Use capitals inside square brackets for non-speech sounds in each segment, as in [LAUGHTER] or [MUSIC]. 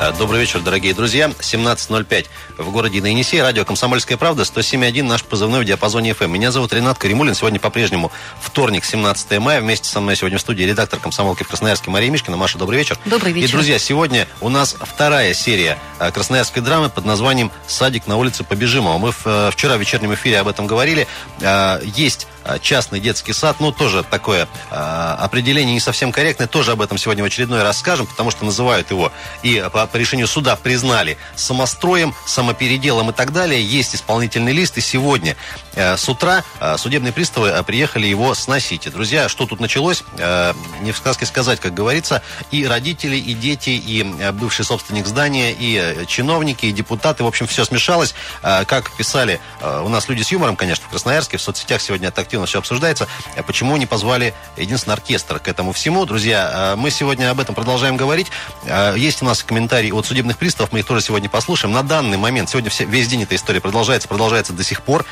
Э, добрый вечер, дорогие друзья. 17.05 в городе на Радио «Комсомольская правда». 107.1 наш позывной в диапазоне FM. Меня зовут Ренат Каримулин. Сегодня по-прежнему вторник, 17 мая. Вместе со мной сегодня в студии редактор «Комсомолки» в Красноярске Мария Мишкина. Маша, добрый вечер. Добрый вечер. И, друзья, сегодня у нас вторая серия э, красноярской драмы под названием «Садик на улице Побежимого». Мы э, вчера в вечернем эфире об этом говорили. Есть частный детский сад. Ну, тоже такое определение не совсем корректное. Тоже об этом сегодня в очередной раз скажем, потому что называют его и по, по решению суда признали самостроем, самопеределом и так далее. Есть исполнительный лист, и сегодня э, с утра э, судебные приставы э, приехали его сносить. Друзья, что тут началось? Не в сказке сказать, как говорится. И родители, и дети, и бывший собственник здания, и чиновники, и депутаты. В общем, все смешалось. Как писали у нас люди с юмором, конечно, в Красноярске, в соцсетях сегодня это активно все обсуждается. Почему не позвали единственный оркестр к этому всему? Друзья, мы сегодня об этом продолжаем говорить. Есть у нас комментарии от судебных приставов, мы их тоже сегодня послушаем. На данный момент, сегодня все, весь день эта история продолжается, продолжается до сих пор.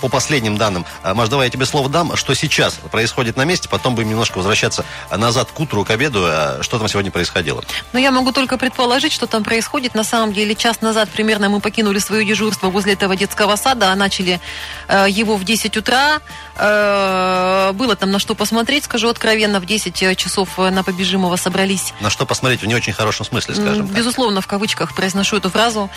По последним данным, Маш, давай я тебе слово дам, что сейчас происходит на месте, потом будем немножко возвращаться назад к утру, к обеду. Что там сегодня происходило? Ну, я могу только предположить, что там происходит. На самом деле, час назад примерно мы покинули свое дежурство возле этого детского сада, а начали э, его в 10 утра. Э, было там на что посмотреть, скажу откровенно, в 10 э, часов э, на Побежимого собрались. На что посмотреть в не очень хорошем смысле, скажем так. Безусловно, в кавычках произношу эту фразу.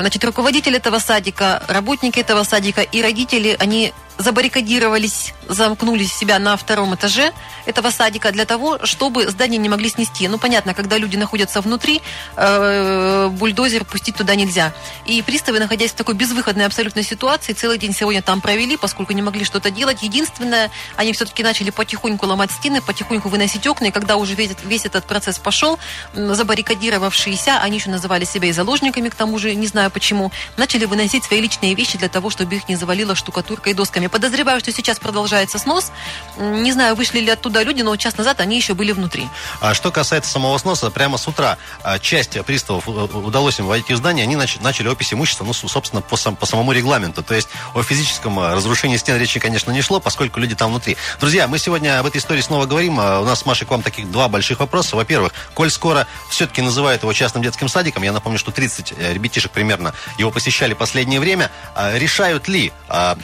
Значит, руководитель этого садика, работники этого садика и родители, они забаррикадировались, замкнули себя на втором этаже этого садика для того, чтобы здание не могли снести. Ну, понятно, когда люди находятся внутри, э, бульдозер пустить туда нельзя. И приставы, находясь в такой безвыходной абсолютной ситуации, целый день сегодня там провели, поскольку не могли что-то делать. Единственное, они все-таки начали потихоньку ломать стены, потихоньку выносить окна, и когда уже весь, весь этот процесс пошел, забаррикадировавшиеся, они еще называли себя и заложниками, к тому же, не знаю почему, начали выносить свои личные вещи для того, чтобы их не завалило штукатуркой и досками. Подозреваю, что сейчас продолжается снос. Не знаю, вышли ли оттуда люди, но час назад они еще были внутри. А что касается самого сноса, прямо с утра а, часть приставов э, удалось им войти в здание, они начали опись имущества, ну, собственно, по, сам, по самому регламенту. То есть о физическом э, разрушении стен речи, конечно, не шло, поскольку люди там внутри. Друзья, мы сегодня об этой истории снова говорим. А, у нас с Машей к вам таких два больших вопроса. Во-первых, коль скоро все-таки называют его частным детским садиком, я напомню, что 30 э, ребятишек примерно его посещали последнее время, решают ли,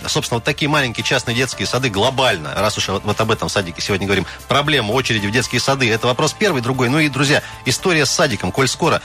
собственно, вот такие маленькие частные детские сады глобально, раз уж вот об этом садике сегодня говорим, проблема очереди в детские сады, это вопрос первый, другой. Ну и, друзья, история с садиком, коль скоро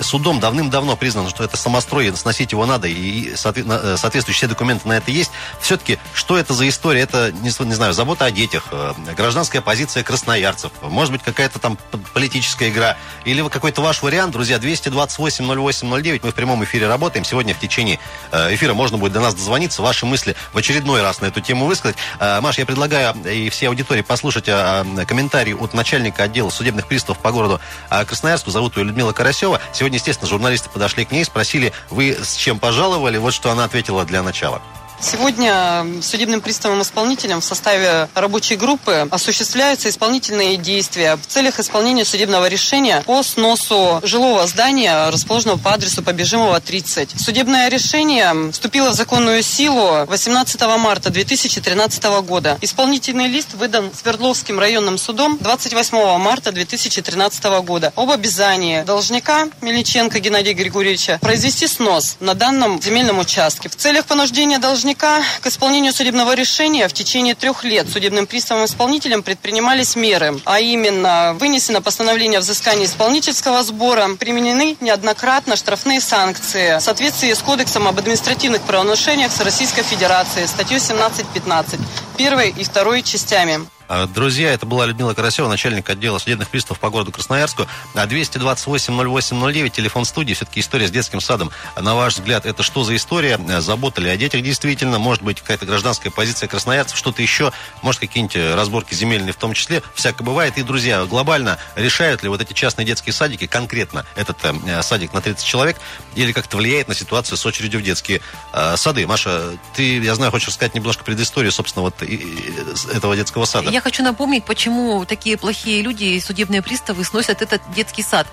судом давным-давно признано, что это самострой, сносить его надо, и э, соответствующие документы на это есть, все-таки, что это за история? Это, не, не знаю, забота о детях, э, гражданская позиция красноярцев, может быть, какая-то там политическая игра, или какой-то ваш вариант, друзья, 228 08 09, мы в прямом эфире работаем, сегодня в течение э, эфира можно будет до нас дозвониться, ваши мысли в очередной раз раз на эту тему высказать. А, Маш, я предлагаю и всей аудитории послушать а, комментарий от начальника отдела судебных приставов по городу а, Красноярску. Зовут ее Людмила Карасева. Сегодня, естественно, журналисты подошли к ней, спросили, вы с чем пожаловали? Вот что она ответила для начала. Сегодня судебным приставом-исполнителем в составе рабочей группы осуществляются исполнительные действия в целях исполнения судебного решения по сносу жилого здания, расположенного по адресу Побежимого 30. Судебное решение вступило в законную силу 18 марта 2013 года. Исполнительный лист выдан Свердловским районным судом 28 марта 2013 года об обязании должника Мельниченко Геннадия Григорьевича произвести снос на данном земельном участке. В целях понуждения должника должника к исполнению судебного решения в течение трех лет судебным приставом-исполнителем предпринимались меры, а именно вынесено постановление о взыскании исполнительского сбора, применены неоднократно штрафные санкции в соответствии с Кодексом об административных правонарушениях с Российской Федерацией, статьей 17.15, первой и второй частями. А, друзья, это была Людмила Карасева, начальник отдела судебных приставов по городу Красноярску. 228-08-09, телефон студии. Все-таки история с детским садом. На ваш взгляд, это что за история? Забота ли о детях действительно? Может быть, какая-то гражданская позиция красноярцев? Что-то еще? Может, какие-нибудь разборки земельные в том числе? Всякое бывает. И, друзья, глобально решают ли вот эти частные детские садики, конкретно этот э, садик на 30 человек, или как-то влияет на ситуацию с очередью в детские э, сады? Маша, ты, я знаю, хочешь рассказать немножко предысторию, собственно, вот и, и, этого детского сада. Я хочу напомнить, почему такие плохие люди и судебные приставы сносят этот детский сад.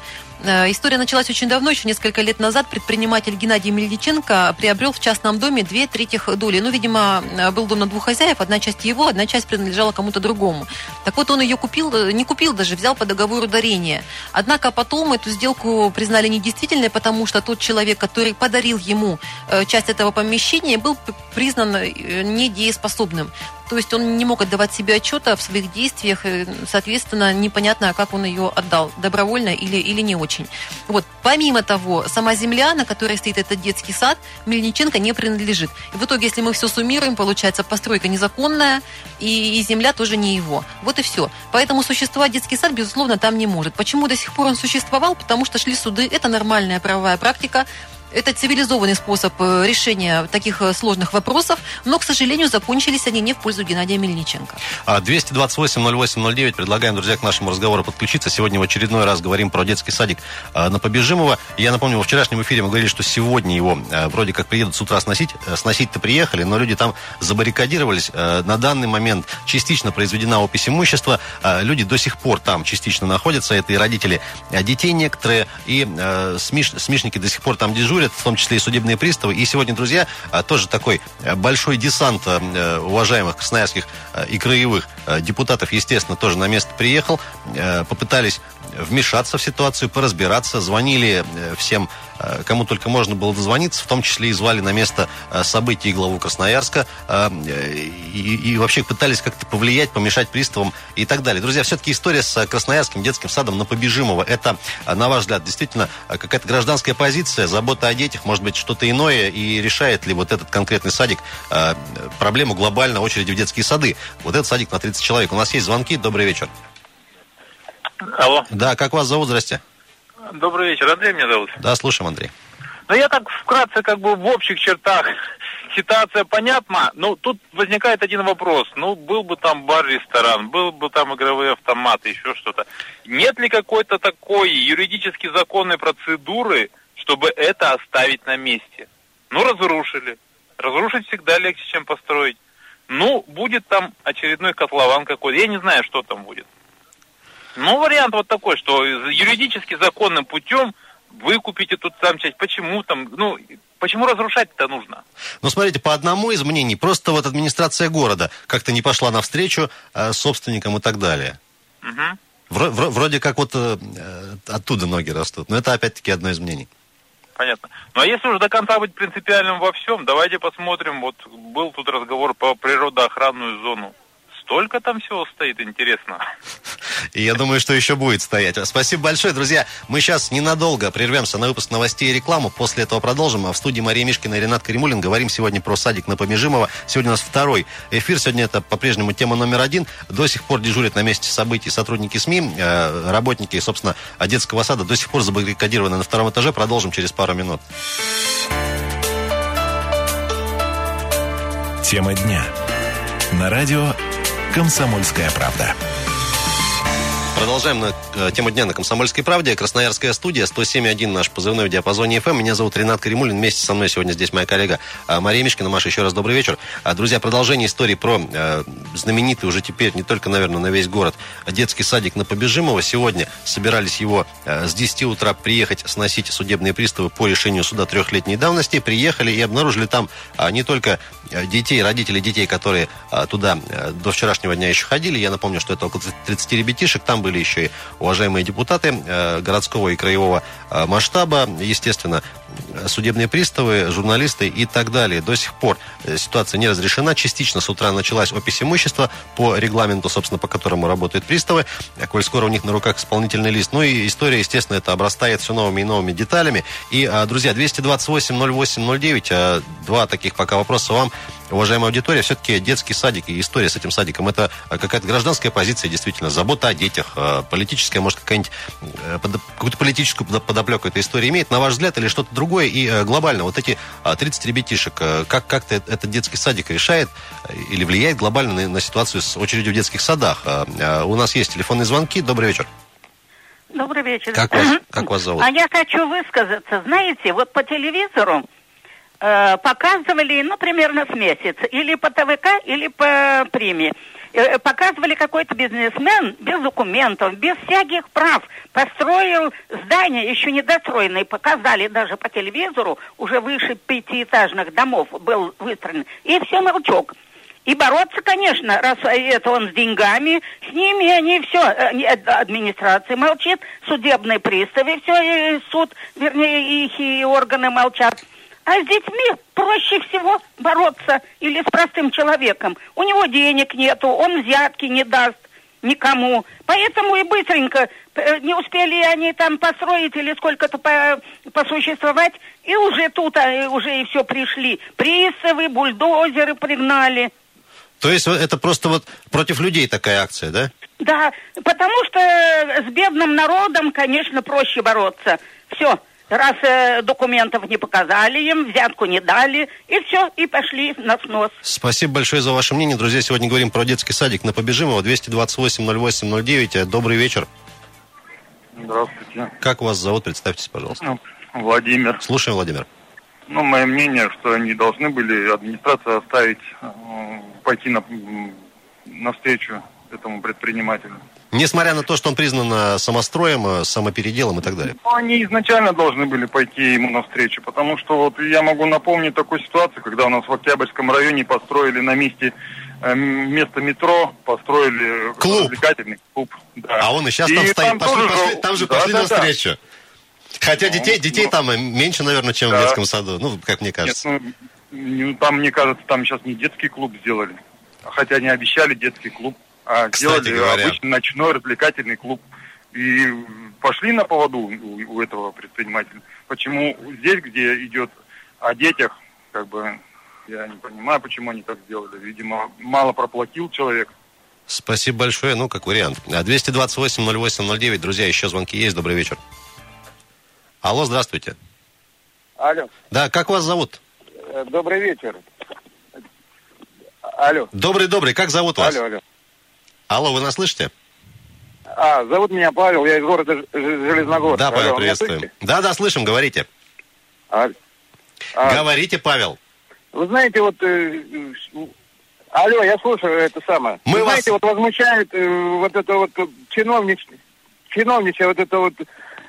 Э, история началась очень давно, еще несколько лет назад. Предприниматель Геннадий Мельниченко приобрел в частном доме две третьих доли. Ну, видимо, э, был дом на двух хозяев, одна часть его, одна часть принадлежала кому-то другому. Так вот, он ее купил, э, не купил даже, взял по договору дарения. Однако потом эту сделку признали недействительной, потому что тот человек, который подарил ему часть этого помещения, был признан недееспособным. То есть он не мог отдавать себе отчета в своих действиях, соответственно, непонятно, как он ее отдал, добровольно или, или не очень. Вот. Помимо того, сама земля, на которой стоит этот детский сад, Мельниченко не принадлежит. И в итоге, если мы все суммируем, получается постройка незаконная, и, и земля тоже не его. Вот и все. Поэтому существовать детский сад, безусловно, там не может. Почему до сих пор он существовал? Потому что шли суды, это нормальная правовая практика, это цивилизованный способ э, решения таких э, сложных вопросов, но, к сожалению, закончились они не в пользу Геннадия Мельниченко. 228-08-09. А, Предлагаем, друзья, к нашему разговору подключиться. Сегодня в очередной раз говорим про детский садик а, на Побежимова. Я напомню, во вчерашнем эфире мы говорили, что сегодня его вроде как приедут с утра сносить. Э, сносить-то приехали, но люди там забаррикадировались. На данный момент частично произведена опись имущества. Люди до сих пор там частично находятся. Это и родители детей некоторые, и смеш... смешники до сих пор там дежурят дежурят, в том числе и судебные приставы. И сегодня, друзья, а, тоже такой э, большой десант э, уважаемых красноярских э, и краевых депутатов, естественно, тоже на место приехал. Попытались вмешаться в ситуацию, поразбираться. Звонили всем Э, кому только можно было дозвониться, в том числе и звали на место э, событий главу Красноярска э, и, и вообще пытались как-то повлиять, помешать приставам и так далее. Друзья, все-таки история с Красноярским детским садом на Побежимого, это, на ваш взгляд, действительно какая-то гражданская позиция, забота о детях, может быть, что-то иное, и решает ли вот этот конкретный садик проблему глобально очереди в детские сады? Вот этот садик на 30 человек. У нас есть звонки. Добрый вечер. Алло. Да, как вас зовут? Здрасте. Добрый вечер, Андрей меня зовут. Да, слушаем, Андрей. Ну, я так вкратце, как бы в общих чертах [LAUGHS] ситуация понятна, но тут возникает один вопрос. Ну, был бы там бар-ресторан, был бы там игровые автоматы, еще что-то. Нет ли какой-то такой юридически законной процедуры, чтобы это оставить на месте? Ну, разрушили. Разрушить всегда легче, чем построить. Ну, будет там очередной котлован какой-то. Я не знаю, что там будет. Ну, вариант вот такой, что юридически законным путем выкупите тут там часть. Почему там, ну, почему разрушать-то нужно? Ну, смотрите, по одному из мнений, просто вот администрация города как-то не пошла навстречу э, собственникам и так далее. Угу. Вро- вро- вроде как вот э, оттуда ноги растут. Но это опять-таки одно из мнений. Понятно. Ну а если уже до конца быть принципиальным во всем, давайте посмотрим. Вот был тут разговор по природоохранную зону столько там всего стоит, интересно. И я думаю, что еще будет стоять. Спасибо большое, друзья. Мы сейчас ненадолго прервемся на выпуск новостей и рекламу. После этого продолжим. А в студии Мария Мишкина и Ренат Каримулин говорим сегодня про садик на Помежимова. Сегодня у нас второй эфир. Сегодня это по-прежнему тема номер один. До сих пор дежурят на месте событий сотрудники СМИ, э, работники, собственно, детского сада до сих пор забаррикадированы на втором этаже. Продолжим через пару минут. Тема дня. На радио «Комсомольская правда». Продолжаем на э, тему дня на «Комсомольской правде». Красноярская студия, 107.1 наш позывной в диапазоне FM. Меня зовут Ренат Каримулин. Вместе со мной сегодня здесь моя коллега э, Мария Мишкина. Маша, еще раз добрый вечер. А, друзья, продолжение истории про э, знаменитый уже теперь, не только, наверное, на весь город, детский садик на Побежимова. Сегодня собирались его э, с 10 утра приехать сносить судебные приставы по решению суда трехлетней давности. Приехали и обнаружили там э, не только э, детей, родителей детей, которые э, туда э, до вчерашнего дня еще ходили. Я напомню, что это около 30 ребятишек. Там были еще и уважаемые депутаты э, городского и краевого э, масштаба, естественно, судебные приставы, журналисты и так далее. До сих пор э, ситуация не разрешена. Частично с утра началась опись имущества по регламенту, собственно, по которому работают приставы. Коль скоро у них на руках исполнительный лист. Ну и история, естественно, это обрастает все новыми и новыми деталями. И, друзья, 228 08 09, два таких пока вопроса вам уважаемая аудитория, все-таки детский садик и история с этим садиком это э, какая-то гражданская позиция, действительно, забота о детях, э, политическая, может, какая-нибудь э, какую-то политическую подоплеку эта история имеет, на ваш взгляд, или что-то другое, и глобально, вот эти 30 ребятишек, как как-то этот детский садик решает или влияет глобально на, на ситуацию с очередью в детских садах? У нас есть телефонные звонки. Добрый вечер. Добрый вечер. Как вас, [COUGHS] как вас зовут? А я хочу высказаться. Знаете, вот по телевизору Э, показывали, ну, примерно с месяц, или по ТВК, или по Приме. Э, Показывали какой-то бизнесмен без документов, без всяких прав. Построил здание, еще недостроенное. Показали даже по телевизору, уже выше пятиэтажных домов был выстроен. И все молчок. И бороться, конечно, раз это он с деньгами, с ними они все, э, администрация молчит, судебные приставы, все, и суд, вернее, их и органы молчат. А с детьми проще всего бороться или с простым человеком. У него денег нету, он взятки не даст никому. Поэтому и быстренько э, не успели они там построить или сколько-то по- посуществовать, и уже тут а, уже и все пришли. Приставы, бульдозеры пригнали. То есть это просто вот против людей такая акция, да? Да, потому что с бедным народом, конечно, проще бороться. Все, раз э, документов не показали им, взятку не дали, и все, и пошли на снос. Спасибо большое за ваше мнение. Друзья, сегодня говорим про детский садик на Побежимого. 228-08-09. Э, Добрый вечер. Здравствуйте. Как вас зовут? Представьтесь, пожалуйста. Ну, Владимир. Слушаем, Владимир. Ну, мое мнение, что они должны были, администрация оставить, э, пойти на, м, навстречу этому предпринимателю. Несмотря на то, что он признан э, самостроем, э, самопеределом и так далее. Ну, они изначально должны были пойти ему навстречу, потому что вот я могу напомнить такую ситуацию, когда у нас в Октябрьском районе построили на месте э, м- вместо метро, построили Клуб. развлекательный клуб. Да. А он и сейчас там И стоит. Пошли- тоже пошли- там же Да, пошли да, да. навстречу. Хотя Ну, детей, детей ну. там меньше, наверное, чем в Да. детском саду. Ну, как мне Нет, кажется. ну, ну, там, мне кажется, там сейчас не детский клуб сделали. Хотя они обещали детский клуб, а Кстати сделали говоря. обычный ночной развлекательный клуб. И пошли на поводу у, у этого предпринимателя. Почему здесь, где идет о детях, как бы, я не понимаю, почему они так сделали. Видимо, мало проплатил человек. Спасибо большое. Ну, как вариант. А 228-08-09. Друзья, еще звонки есть. Добрый вечер. Алло, здравствуйте. Алло, Да, как вас зовут? э, добрый вечер. Алло, Добрый-добрый. Как зовут вас? алло, алло. Алло, вы нас слышите? А, зовут меня Павел, я из города Железногорск. Да, Алло, Павел, меня приветствуем. Да, да, слышим, говорите. А, а, Говорите, Павел. Вы знаете, вот... э, э, алло, я слушаю это самое. Мы вы вас- знаете, вот возмущает э, вот это вот чиновнич, чиновничье, вот это вот...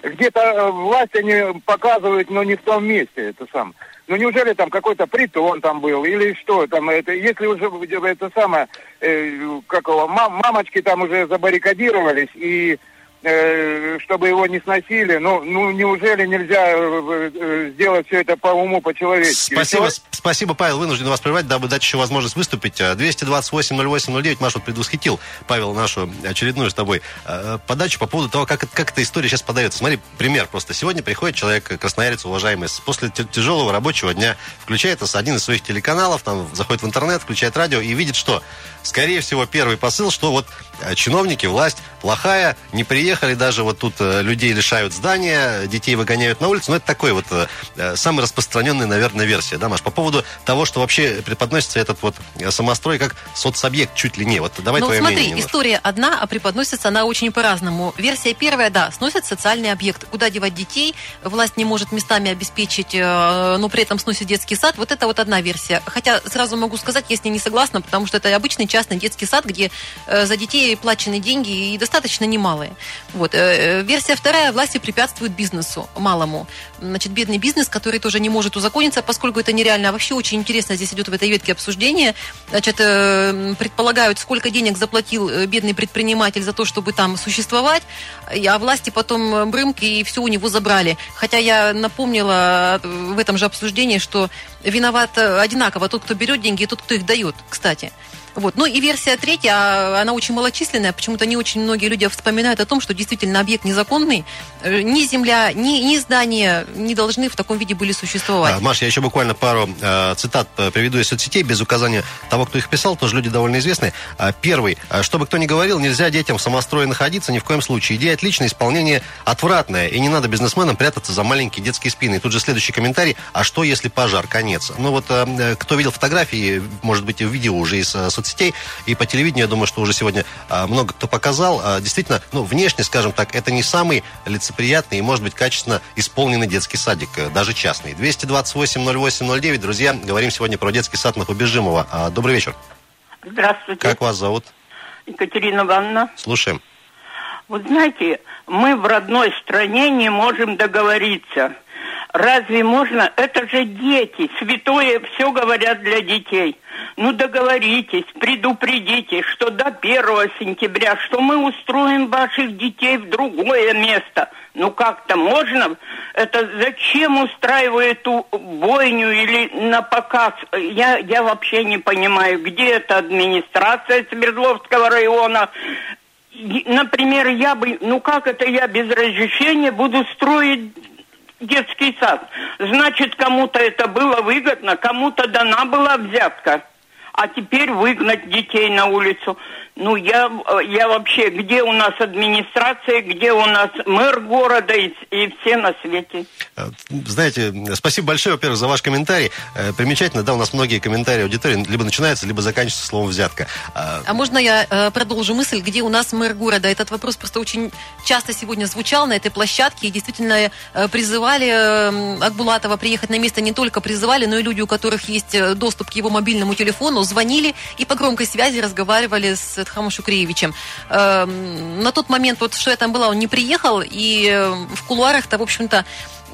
Где-то э, власть они показывают, но не в том месте, это самое. Ну неужели там какой-то притон там был или что там? Это если уже это самое э, как мам- мамочки там уже забаррикадировались и чтобы его не сносили ну ну неужели нельзя э, э, сделать все это по уму по человечески Спасибо, с- спасибо, Павел. Вынужден вас прервать, дабы дать еще возможность выступить. А, 228-08-09. Маш вот предвосхитил, Павел, нашу очередную с тобой э, подачу по поводу того, как, как эта история сейчас подается. Смотри, пример просто. Сегодня приходит человек, красноярец, уважаемый, после тяжелого рабочего дня, включает один из своих телеканалов, там, заходит в интернет, включает радио и видит, что, скорее всего, первый посыл, что вот э, чиновники, власть плохая, не приехали, даже вот тут э, людей лишают здания, детей выгоняют на улицу. Ну, это такой вот э, самый распространенный, наверное, версия, да, Маш? По поводу того, что вообще преподносится этот вот э, самострой как соцобъект чуть ли не. Вот давай ну, твое смотри, мнение немножко. история одна, а преподносится она очень по-разному. Версия первая, да, сносят социальный объект. Куда девать детей? Власть не может местами обеспечить, но при этом сносит детский сад. Вот это вот одна версия. Хотя сразу могу сказать, я с ней не согласна, потому что это обычный частный детский сад, где за детей плачены деньги и достаточно немалые. Вот. Э, э, Версия вторая, власти препятствуют бизнесу, малому. Значит, бедный бизнес, который тоже не может узакониться, поскольку это нереально. А вообще очень интересно здесь идет в этой ветке обсуждение. Значит, э, предполагают, сколько денег заплатил бедный предприниматель за то, чтобы там существовать, а власти потом брымки и все у него забрали. Хотя я напомнила в этом же обсуждении, что виноват одинаково тот, кто берет деньги, и тот, кто их дает, кстати. Вот. Ну и версия третья, а, она очень малочисленная. Почему-то не очень многие люди вспоминают о том, что действительно объект незаконный. Э, Ни земля, ни, ни здания не должны в таком виде были существовать. А, Маш, я еще буквально пару э, цитат э, приведу из соцсетей, без указания того, кто их писал, тоже люди довольно известные. А, первый. А, Чтобы кто ни говорил, нельзя детям в самострое находиться ни в коем случае. Идея отличная, исполнение отвратное. И не надо бизнесменам прятаться за маленькие детские спины. И тут же следующий комментарий. А что, если пожар? Конец. Ну вот, э, э, кто видел фотографии, может быть, и видео уже из э, соцсетей, и по телевидению, я думаю, что уже сегодня э, много кто показал. Э, Действительно, ну, внешне, скажем так, это не самый лицеприятный и, может быть, качественно исполненный детский садик, э, даже частный. 228-08-09, друзья, говорим сегодня про детский сад на Побежимова. А, Добрый вечер. Здравствуйте. Как вас зовут? Екатерина Ивановна. Слушаем. Вот знаете, мы в родной стране не можем договориться. Разве можно? Это же дети. Святое все говорят для детей. Ну договоритесь, предупредите, что до 1 сентября, что мы устроим ваших детей в другое место. Ну как-то можно? Это зачем устраивают эту бойню или на показ? Я, я вообще не понимаю, где эта администрация Свердловского района, например, я бы, ну как это я без разрешения буду строить детский сад? Значит, кому-то это было выгодно, кому-то дана была взятка а теперь выгнать детей на улицу. Ну, я, я вообще, где у нас администрация, где у нас мэр города и, и все на свете. Э, знаете, спасибо большое, во-первых, за ваш комментарий. Э, примечательно, да, у нас многие комментарии аудитории либо начинаются, либо заканчиваются словом «взятка». А, а можно я э, продолжу мысль, где у нас мэр города? Этот вопрос просто очень часто сегодня звучал на этой площадке, и действительно призывали Акбулатова приехать на место, не только призывали, но и люди, у которых есть доступ к его мобильному телефону, звонили и по громкой связи разговаривали с Эдхамом Шукреевичем. Эм, на тот момент, вот что я там была, он не приехал, и э, в кулуарах-то, в общем-то,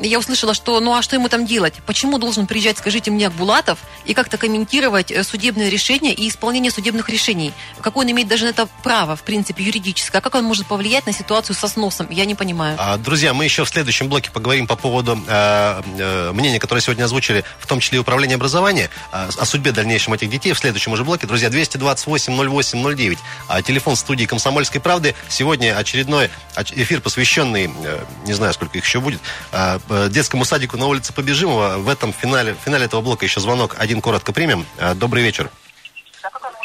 я услышала, что ну а что ему там делать? Почему должен приезжать, скажите мне, Акбулатов и как-то комментировать э, судебные решения и исполнение судебных решений? Какое он имеет даже на это право, в принципе, юридическое? А как он может повлиять на ситуацию со сносом? Я не понимаю. А, друзья, мы еще в следующем блоке поговорим по поводу э, э, мнения, которое сегодня озвучили, в том числе и управление образования, э, о судьбе дальнейшем этих детей в следующем уже блоке. Друзья, 228-08-09, а телефон студии «Комсомольской правды». Сегодня очередной эфир, посвященный, э, не знаю, сколько их еще будет, э, Э, детскому садику на улице Побежимова. В этом финале, в финале этого блока еще звонок. Один коротко примем. Э, добрый вечер.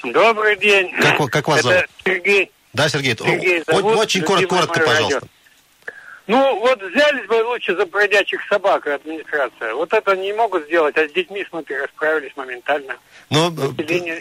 Добрый день. Как, как вас Это зовут? Сергей. Да, Сергей. Сергей зовут, очень коротко, коротко пожалуйста. Радио. Ну, вот взялись бы лучше за бродячих собак администрация. Вот это не могут сделать, а с детьми, смотри, расправились моментально. Ну,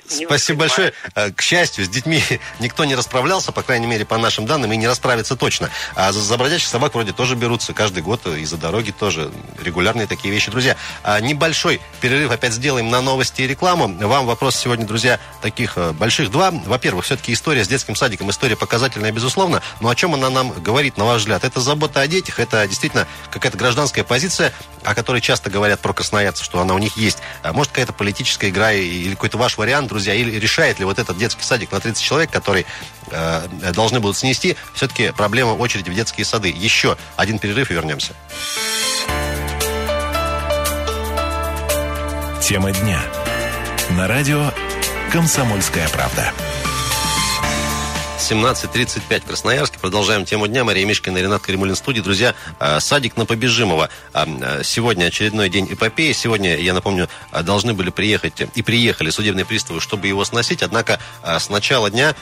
спасибо большое. Э, к счастью, с детьми [LAUGHS] никто не расправлялся, по крайней мере, по нашим данным, и не расправится точно. А за, за бродячих собак вроде тоже берутся каждый год, и за дороги тоже регулярные такие вещи. Друзья, а небольшой перерыв опять сделаем на новости и рекламу. Вам вопрос сегодня, друзья, таких э, больших два. Во-первых, все-таки история с детским садиком, история показательная, безусловно, но о чем она нам говорит, на ваш взгляд? Это забота о детях, это действительно какая-то гражданская позиция, о которой часто говорят про красноярцев, что она у них есть. А может, какая-то политическая игра или какой-то ваш вариант, друзья, или решает ли вот этот детский садик на 30 человек, который э, должны будут снести, все-таки проблема очереди в детские сады. Еще один перерыв и вернемся. Тема дня. На радио «Комсомольская правда». 17.35 в Красноярске. Продолжаем тему дня. Мария Мишкина и Ренат Каримулин студии. Друзья, а, садик на Побежимова. А, а, сегодня очередной день эпопеи. Сегодня, я напомню, должны были приехать и приехали судебные приставы, чтобы его сносить. Однако с начала дня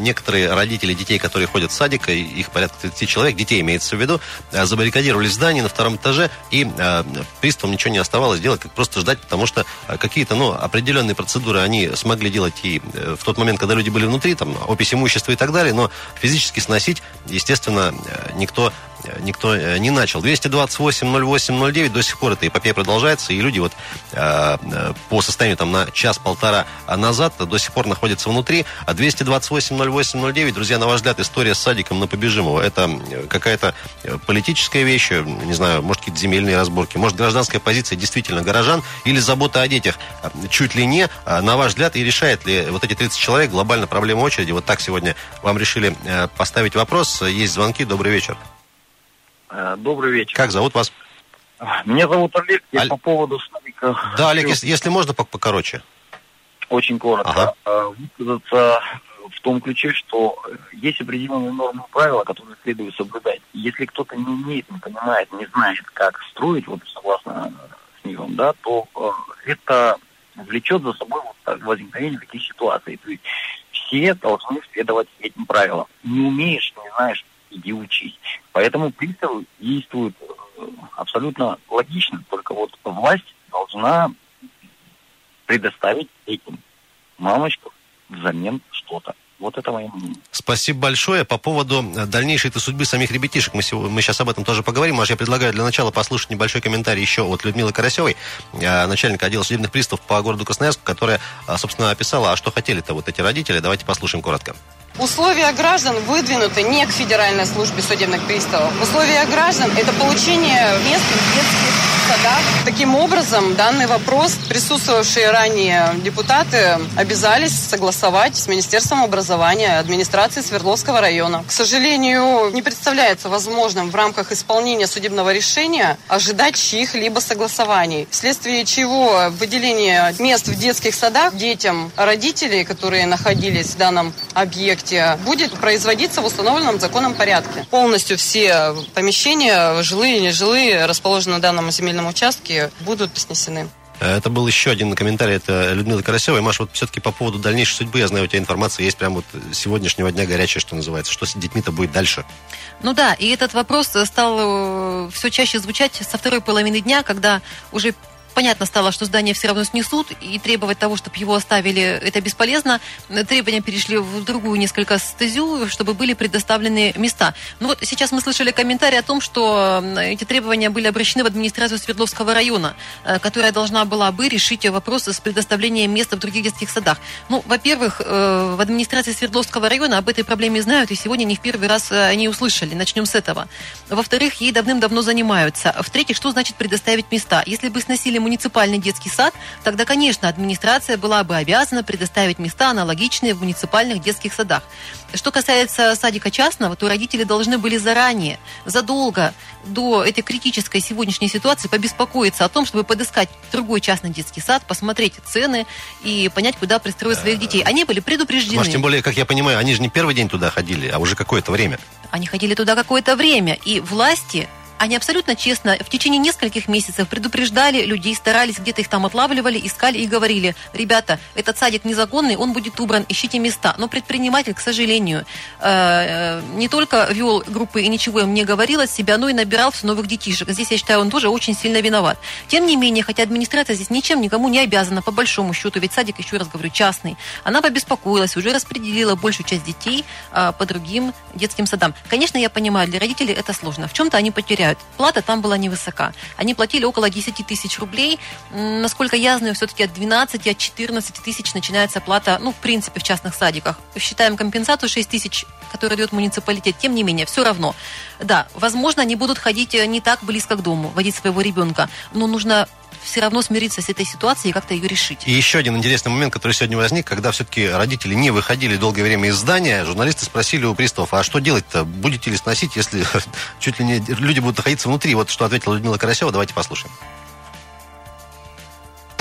некоторые родители детей, которые ходят в садик, их порядка 30 человек, детей имеется в виду, забаррикадировали здание на втором этаже, и приставам ничего не оставалось делать, как просто ждать, потому что какие-то ну, определенные процедуры они смогли делать и э, в тот момент, когда люди были внутри, там, опись имущества и так далее, но физически сносить, естественно, э, никто никто э, не начал. 228-08-09, до сих пор эта эпопея продолжается, и люди вот э, э, по состоянию там на час-полтора назад до сих пор находятся внутри. А 228-08-09, друзья, на ваш взгляд, история с садиком на Побежимого, это какая-то политическая вещь, не знаю, может, какие-то земельные разборки, может, гражданская позиция действительно горожан или забота о детях чуть ли не, на ваш взгляд, и решает ли вот эти 30 человек глобально проблему очереди? Вот так сегодня вам решили поставить вопрос. Есть звонки. Добрый вечер. Э, добрый вечер. Как зовут вас? Меня зовут Олег. Я Аль... по поводу садика... Да, Олег, если, если можно, покороче. Очень коротко. Ага. Э, высказаться в том ключе, что есть определенные нормы и правила, которые следует соблюдать. Если кто-то не умеет, не понимает, не знает, как строить, вот согласно с ним, да, то э, это влечет за собой вот возникновение таких ситуаций. То есть все должны следовать этим правилам. Не умеешь, не знаешь, иди учись. Поэтому приставы действуют э, абсолютно логично, только вот власть должна предоставить этим мамочкам взамен что-то. Вот это мое мнение. Спасибо большое. По поводу э, дальнейшей этой судьбы самих ребятишек, мы, сегодня, мы сейчас об этом тоже поговорим. Маш, я предлагаю для начала послушать небольшой комментарий еще от Людмилы Карасевой, э, начальника отдела судебных приставов по городу Красноярску, которая, собственно, описала, а что хотели-то вот эти родители. Давайте послушаем коротко. Условия граждан выдвинуты не к Федеральной службе судебных приставов. Условия граждан – это получение мест в детских садах. Таким образом, данный вопрос присутствовавшие ранее депутаты обязались согласовать с Министерством образования администрации Свердловского района. К сожалению, не представляется возможным в рамках исполнения судебного решения ожидать чьих-либо согласований, вследствие чего выделение мест в детских садах детям родителей, которые находились в данном объекте, будет производиться в установленном законном порядке. Полностью все помещения, жилые и нежилые, расположенные на данном земельном участке, будут снесены. Это был еще один комментарий, это Людмила Карасева. И, Маша, вот все-таки по поводу дальнейшей судьбы, я знаю, у тебя информация есть прямо вот сегодняшнего дня горячая, что называется. Что с детьми-то будет дальше? Ну да, и этот вопрос стал э, все чаще звучать со второй половины дня, когда уже понятно стало, что здание все равно снесут, и требовать того, чтобы его оставили, это бесполезно. Требования перешли в другую несколько стезю, чтобы были предоставлены места. Ну вот сейчас мы слышали комментарий о том, что эти требования были обращены в администрацию Свердловского района, э, которая должна была бы решить вопросы с предоставлением места в других детских садах. Ну, во-первых, э, в администрации Свердловского района об этой проблеме знают, и сегодня не в первый раз э, они услышали. Начнем с этого. Во-вторых, ей давным-давно занимаются. В-третьих, что значит предоставить места? Если бы сносили муниципальный детский сад, тогда, конечно, администрация была бы обязана предоставить места аналогичные в муниципальных детских садах. Что касается садика частного, то родители должны были заранее, задолго до этой критической сегодняшней ситуации побеспокоиться о том, чтобы подыскать другой частный детский сад, посмотреть цены и понять, куда пристроить своих детей. Они были предупреждены. Маш, тем более, как я понимаю, они же не первый день туда ходили, а уже какое-то время. Они ходили туда какое-то время, и власти они абсолютно честно в течение нескольких месяцев предупреждали людей, старались, где-то их там отлавливали, искали и говорили, ребята, этот садик незаконный, он будет убран, ищите места. Но предприниматель, к сожалению, э, э, не только вел группы и ничего им не говорил от себя, но и набирал все новых детишек. Здесь, я считаю, он тоже очень сильно виноват. Тем не менее, хотя администрация здесь ничем никому не обязана, по большому счету, ведь садик, еще раз говорю, частный, она побеспокоилась, уже распределила большую часть детей э, по другим детским садам. Конечно, я понимаю, для родителей это сложно. В чем-то они потеряют. Плата там была невысока. Они платили около 10 тысяч рублей. Насколько я знаю, все-таки от 12, от 14 тысяч начинается плата, ну, в принципе, в частных садиках. Считаем компенсацию 6 тысяч, которую дает муниципалитет. Тем не менее, все равно. Да, возможно, они будут ходить э, не так близко к дому, водить своего ребенка. Но нужно все равно смириться с этой ситуацией и как-то ее решить. И еще один интересный момент, который сегодня возник, когда все-таки родители не выходили долгое время из здания, журналисты спросили у приставов, а что делать-то? Будете ли сносить, если [LAUGHS] чуть ли не люди будут находиться внутри? Вот что ответила Людмила Карасева, давайте послушаем.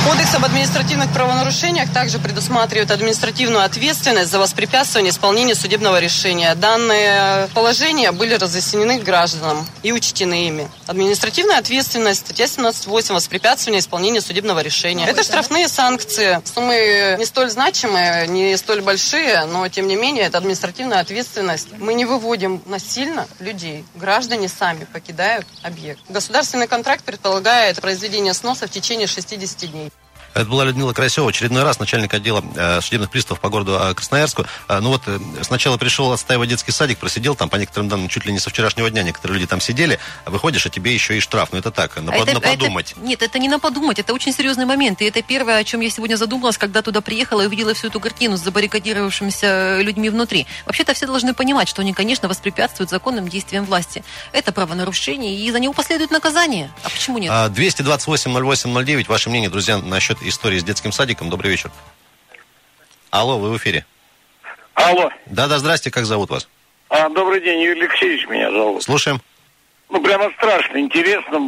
Кодекс об административных правонарушениях также предусматривает административную ответственность за воспрепятствование исполнению судебного решения. Данные положения были разъяснены гражданам и учтены ими. Административная ответственность, статья 17.8, воспрепятствование исполнению судебного решения. Это штрафные санкции. Суммы не столь значимые, не столь большие, но тем не менее это административная ответственность. Мы не выводим насильно людей. Граждане сами покидают объект. Государственный контракт предполагает произведение сноса в течение 60 дней. Это была Людмила Красева, очередной раз начальник отдела э, судебных приставов по городу э, Красноярску. Э, ну вот, э, сначала пришел отстаивать детский садик, просидел там, по некоторым данным, чуть ли не со вчерашнего дня некоторые люди там сидели, а выходишь, а тебе еще и штраф. Ну это так, на, это, на подумать. Это, нет, это не на подумать, это очень серьезный момент. И это первое, о чем я сегодня задумалась, когда туда приехала и увидела всю эту картину с забаррикадировавшимися людьми внутри. Вообще-то все должны понимать, что они, конечно, воспрепятствуют законным действиям власти. Это правонарушение, и за него последует наказание. А почему нет? 228-08-09, ваше мнение, друзья, насчет истории с детским садиком. Добрый вечер. Алло, вы в эфире. Алло. Да-да, здрасте, как зовут вас? А, добрый день, Юрий Алексеевич меня зовут. Слушаем. Ну, прямо страшно интересно,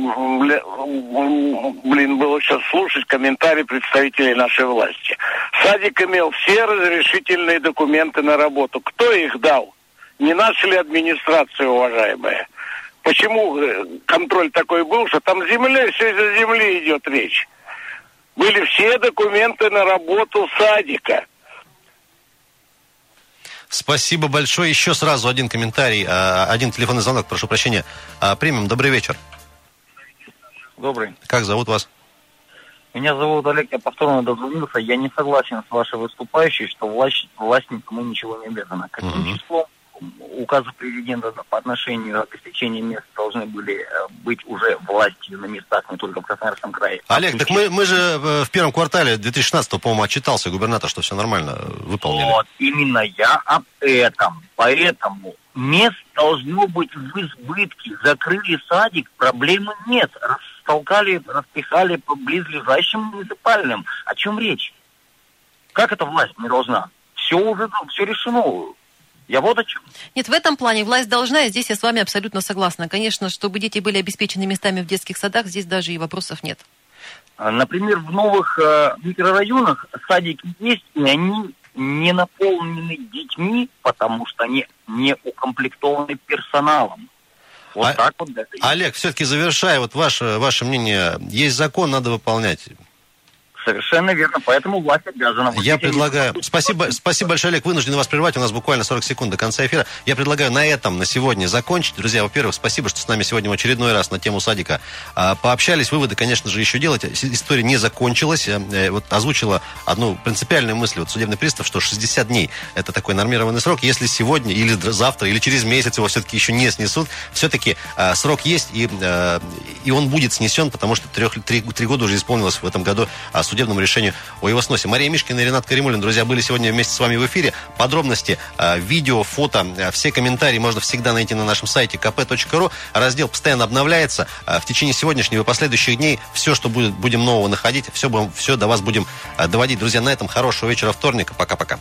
блин, было сейчас слушать комментарии представителей нашей власти. Садик имел все разрешительные документы на работу. Кто их дал? Не наша ли администрация, уважаемая? Почему э, контроль такой был, что там земля, все из-за земли идет речь? Были все документы на работу садика. Спасибо большое. Еще сразу один комментарий, а, один телефонный звонок, прошу прощения. А, примем. Добрый вечер. Добрый. Как зовут вас? Меня зовут Олег, я повторно дозвонился. Я не согласен с вашей выступающей, что власть, власть никому ничего не обязана. Каким угу. числом указы президента по отношению обеспечения мест должны были э, быть уже властью на местах, не только в Красноярском крае. Олег, так мы, мы же э, в первом квартале 2016 по-моему, отчитался губернатор, что все нормально э, выполнили. Вот, именно я об этом. Поэтому мест должно быть в избытке. Закрыли садик, проблемы нет. Растолкали, распихали по близлежащим муниципальным. О чем речь? Как эта власть не должна? Все уже, все решено. Я вот о чем. Нет, в этом плане власть должна, и здесь я с вами абсолютно согласна. Конечно, чтобы дети были обеспечены местами в детских садах, здесь даже и вопросов нет. А, например, в новых э, микрорайонах садики есть, и они не наполнены детьми, потому что они не укомплектованы персоналом. Вот а, так вот. Да. Олег, все-таки завершая, вот ваше, ваше мнение, есть закон, надо выполнять. Совершенно верно, поэтому власть обязана. Я предлагаю... Спасибо, спасибо большое, Олег. Вынужден вас прервать. У нас буквально 40 секунд до конца эфира. Я предлагаю на этом на сегодня закончить. Друзья, во-первых, спасибо, что с нами сегодня в очередной раз на тему садика а, пообщались. Выводы, конечно же, еще делать. История не закончилась. Э, э, вот озвучила одну принципиальную мысль вот судебный пристав, что 60 дней это такой нормированный срок. Если сегодня или завтра, или через месяц его все-таки еще не снесут, все-таки а, срок есть, и, а, и он будет снесен, потому что три года уже исполнилось в этом году а, судебному решению о его сносе. Мария Мишкина и Ренат Каримулин, друзья, были сегодня вместе с вами в эфире. Подробности, э, видео, фото, э, все комментарии можно всегда найти на нашем сайте kp.ru. Раздел постоянно обновляется. Э, в течение сегодняшнего и последующих дней все, что будет, будем нового находить, все, все до вас будем доводить. Друзья, на этом хорошего вечера вторника. Пока-пока.